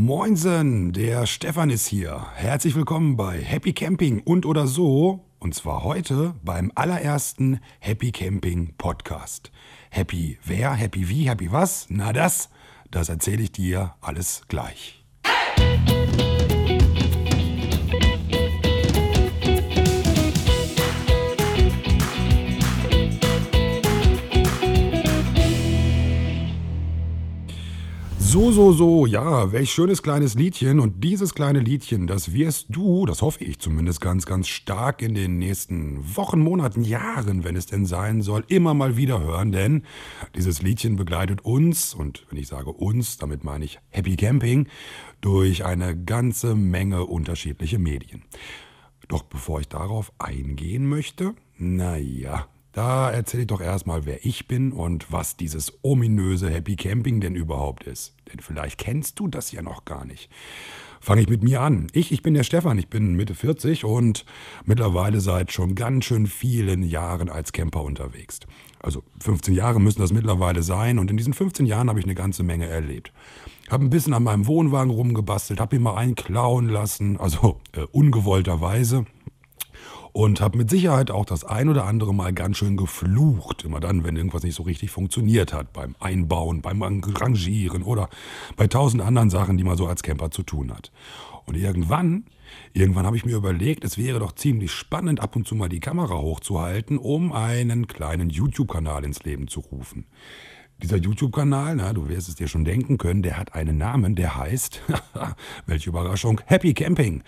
Moinsen, der Stefan ist hier. Herzlich willkommen bei Happy Camping und oder so. Und zwar heute beim allerersten Happy Camping Podcast. Happy wer, happy wie, happy was? Na das, das erzähle ich dir alles gleich. So, so, so, ja, welch schönes kleines Liedchen. Und dieses kleine Liedchen, das wirst du, das hoffe ich zumindest ganz, ganz stark in den nächsten Wochen, Monaten, Jahren, wenn es denn sein soll, immer mal wieder hören. Denn dieses Liedchen begleitet uns, und wenn ich sage uns, damit meine ich Happy Camping, durch eine ganze Menge unterschiedliche Medien. Doch bevor ich darauf eingehen möchte, naja, da erzähle ich doch erstmal, wer ich bin und was dieses ominöse Happy Camping denn überhaupt ist. Denn vielleicht kennst du das ja noch gar nicht. Fange ich mit mir an. Ich, ich bin der Stefan, ich bin Mitte 40 und mittlerweile seit schon ganz schön vielen Jahren als Camper unterwegs. Also 15 Jahre müssen das mittlerweile sein und in diesen 15 Jahren habe ich eine ganze Menge erlebt. Habe ein bisschen an meinem Wohnwagen rumgebastelt, habe ihn mal einen klauen lassen, also äh, ungewollterweise und habe mit Sicherheit auch das ein oder andere Mal ganz schön geflucht. Immer dann, wenn irgendwas nicht so richtig funktioniert hat. Beim Einbauen, beim Rangieren oder bei tausend anderen Sachen, die man so als Camper zu tun hat. Und irgendwann, irgendwann habe ich mir überlegt, es wäre doch ziemlich spannend, ab und zu mal die Kamera hochzuhalten, um einen kleinen YouTube-Kanal ins Leben zu rufen. Dieser YouTube-Kanal, na, du wirst es dir schon denken können, der hat einen Namen, der heißt, welche Überraschung, Happy Camping.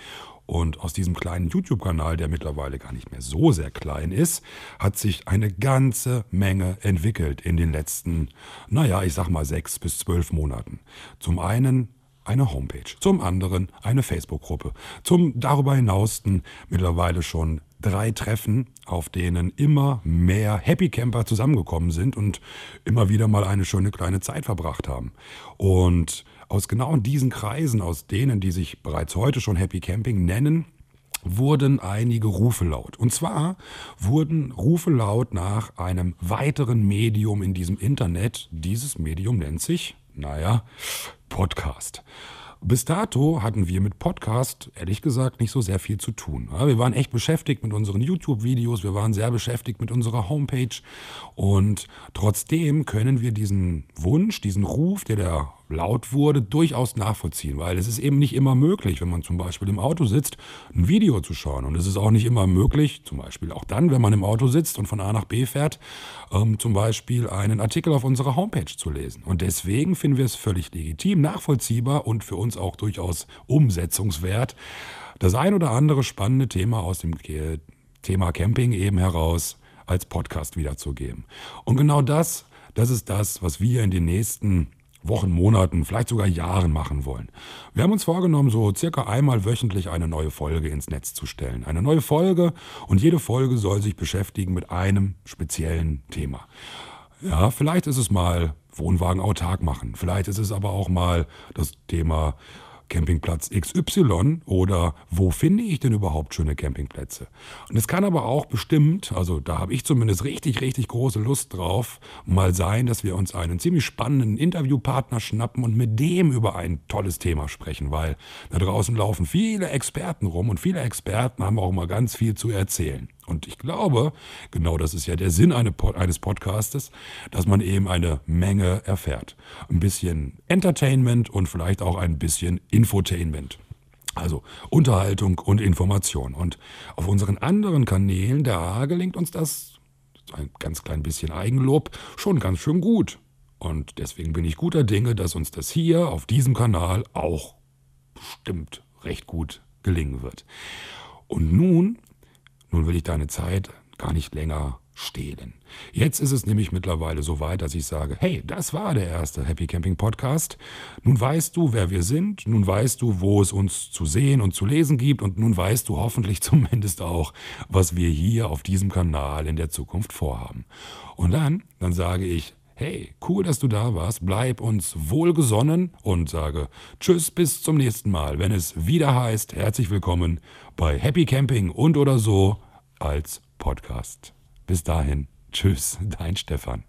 Und aus diesem kleinen YouTube-Kanal, der mittlerweile gar nicht mehr so sehr klein ist, hat sich eine ganze Menge entwickelt in den letzten, naja, ich sag mal sechs bis zwölf Monaten. Zum einen eine Homepage, zum anderen eine Facebook-Gruppe, zum darüber hinaus mittlerweile schon drei Treffen, auf denen immer mehr Happy Camper zusammengekommen sind und immer wieder mal eine schöne kleine Zeit verbracht haben. Und aus genau diesen Kreisen, aus denen, die sich bereits heute schon Happy Camping nennen, wurden einige Rufe laut. Und zwar wurden Rufe laut nach einem weiteren Medium in diesem Internet. Dieses Medium nennt sich, naja, Podcast. Bis dato hatten wir mit Podcast, ehrlich gesagt, nicht so sehr viel zu tun. wir waren echt beschäftigt mit unseren YouTube-Videos, wir waren sehr beschäftigt mit unserer Homepage und trotzdem können wir diesen Wunsch, diesen Ruf, der da laut wurde, durchaus nachvollziehen, weil es ist eben nicht immer möglich, wenn man zum Beispiel im Auto sitzt, ein Video zu schauen. Und es ist auch nicht immer möglich, zum Beispiel auch dann, wenn man im Auto sitzt und von A nach B fährt, ähm, zum Beispiel einen Artikel auf unserer Homepage zu lesen. Und deswegen finden wir es völlig legitim, nachvollziehbar und für uns auch durchaus umsetzungswert, das ein oder andere spannende Thema aus dem Thema Camping eben heraus als Podcast wiederzugeben. Und genau das, das ist das, was wir in den nächsten Wochen, Monaten, vielleicht sogar Jahren machen wollen. Wir haben uns vorgenommen, so circa einmal wöchentlich eine neue Folge ins Netz zu stellen. Eine neue Folge und jede Folge soll sich beschäftigen mit einem speziellen Thema. Ja, vielleicht ist es mal Wohnwagen autark machen. Vielleicht ist es aber auch mal das Thema Campingplatz XY oder wo finde ich denn überhaupt schöne Campingplätze? Und es kann aber auch bestimmt, also da habe ich zumindest richtig, richtig große Lust drauf, mal sein, dass wir uns einen ziemlich spannenden Interviewpartner schnappen und mit dem über ein tolles Thema sprechen, weil da draußen laufen viele Experten rum und viele Experten haben auch mal ganz viel zu erzählen. Und ich glaube, genau das ist ja der Sinn eines Podcastes, dass man eben eine Menge erfährt. Ein bisschen Entertainment und vielleicht auch ein bisschen Infotainment. Also Unterhaltung und Information. Und auf unseren anderen Kanälen, da gelingt uns das, ein ganz klein bisschen Eigenlob, schon ganz schön gut. Und deswegen bin ich guter Dinge, dass uns das hier auf diesem Kanal auch bestimmt recht gut gelingen wird. Und nun nun will ich deine Zeit gar nicht länger stehlen. Jetzt ist es nämlich mittlerweile so weit, dass ich sage, hey, das war der erste Happy Camping Podcast. Nun weißt du, wer wir sind, nun weißt du, wo es uns zu sehen und zu lesen gibt und nun weißt du hoffentlich zumindest auch, was wir hier auf diesem Kanal in der Zukunft vorhaben. Und dann, dann sage ich, hey, cool, dass du da warst, bleib uns wohlgesonnen und sage Tschüss bis zum nächsten Mal, wenn es wieder heißt, herzlich willkommen bei Happy Camping und oder so als Podcast. Bis dahin, tschüss, dein Stefan.